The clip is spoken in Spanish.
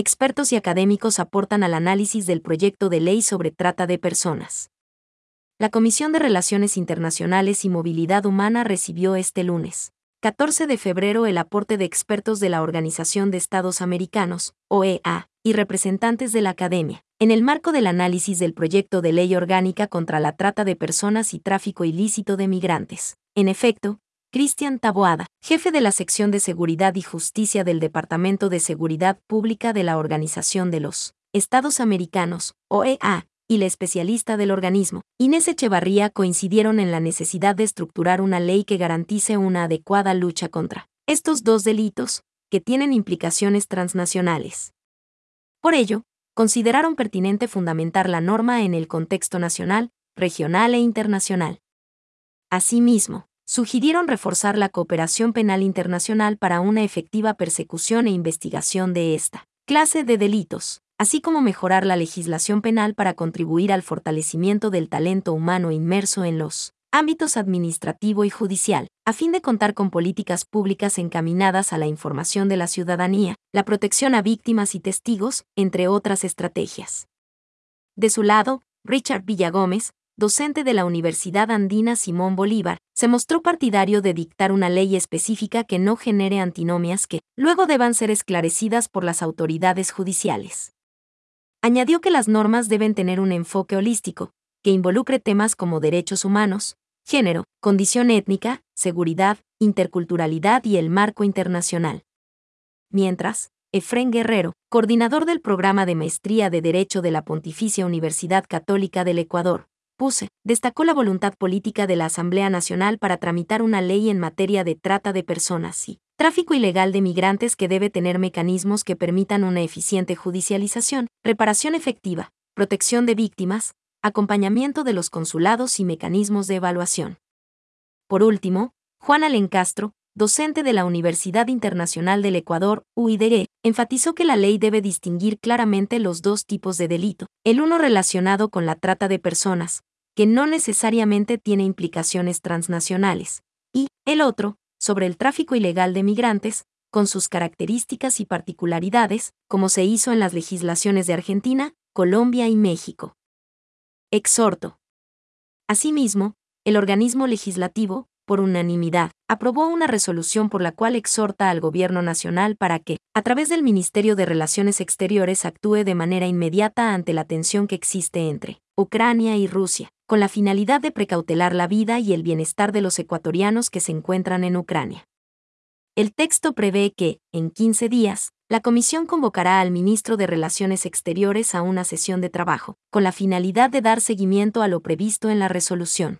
expertos y académicos aportan al análisis del proyecto de ley sobre trata de personas. La Comisión de Relaciones Internacionales y Movilidad Humana recibió este lunes, 14 de febrero, el aporte de expertos de la Organización de Estados Americanos, OEA, y representantes de la academia, en el marco del análisis del proyecto de ley orgánica contra la trata de personas y tráfico ilícito de migrantes. En efecto, Cristian Taboada, jefe de la sección de Seguridad y Justicia del Departamento de Seguridad Pública de la Organización de los Estados Americanos, OEA, y la especialista del organismo, Inés Echevarría, coincidieron en la necesidad de estructurar una ley que garantice una adecuada lucha contra estos dos delitos, que tienen implicaciones transnacionales. Por ello, consideraron pertinente fundamentar la norma en el contexto nacional, regional e internacional. Asimismo, sugirieron reforzar la cooperación penal internacional para una efectiva persecución e investigación de esta clase de delitos, así como mejorar la legislación penal para contribuir al fortalecimiento del talento humano inmerso en los ámbitos administrativo y judicial, a fin de contar con políticas públicas encaminadas a la información de la ciudadanía, la protección a víctimas y testigos, entre otras estrategias. De su lado, Richard Villagómez, docente de la Universidad Andina Simón Bolívar, se mostró partidario de dictar una ley específica que no genere antinomias que, luego deban ser esclarecidas por las autoridades judiciales. Añadió que las normas deben tener un enfoque holístico, que involucre temas como derechos humanos, género, condición étnica, seguridad, interculturalidad y el marco internacional. Mientras, Efren Guerrero, coordinador del programa de maestría de Derecho de la Pontificia Universidad Católica del Ecuador, PUSE, destacó la voluntad política de la Asamblea Nacional para tramitar una ley en materia de trata de personas y tráfico ilegal de migrantes que debe tener mecanismos que permitan una eficiente judicialización, reparación efectiva, protección de víctimas, acompañamiento de los consulados y mecanismos de evaluación. Por último, Juan Alencastro, docente de la Universidad Internacional del Ecuador, UIDE, enfatizó que la ley debe distinguir claramente los dos tipos de delito, el uno relacionado con la trata de personas, que no necesariamente tiene implicaciones transnacionales, y, el otro, sobre el tráfico ilegal de migrantes, con sus características y particularidades, como se hizo en las legislaciones de Argentina, Colombia y México. Exhorto. Asimismo, el organismo legislativo, por unanimidad, aprobó una resolución por la cual exhorta al Gobierno Nacional para que, a través del Ministerio de Relaciones Exteriores, actúe de manera inmediata ante la tensión que existe entre Ucrania y Rusia, con la finalidad de precautelar la vida y el bienestar de los ecuatorianos que se encuentran en Ucrania. El texto prevé que, en 15 días, la Comisión convocará al ministro de Relaciones Exteriores a una sesión de trabajo, con la finalidad de dar seguimiento a lo previsto en la resolución.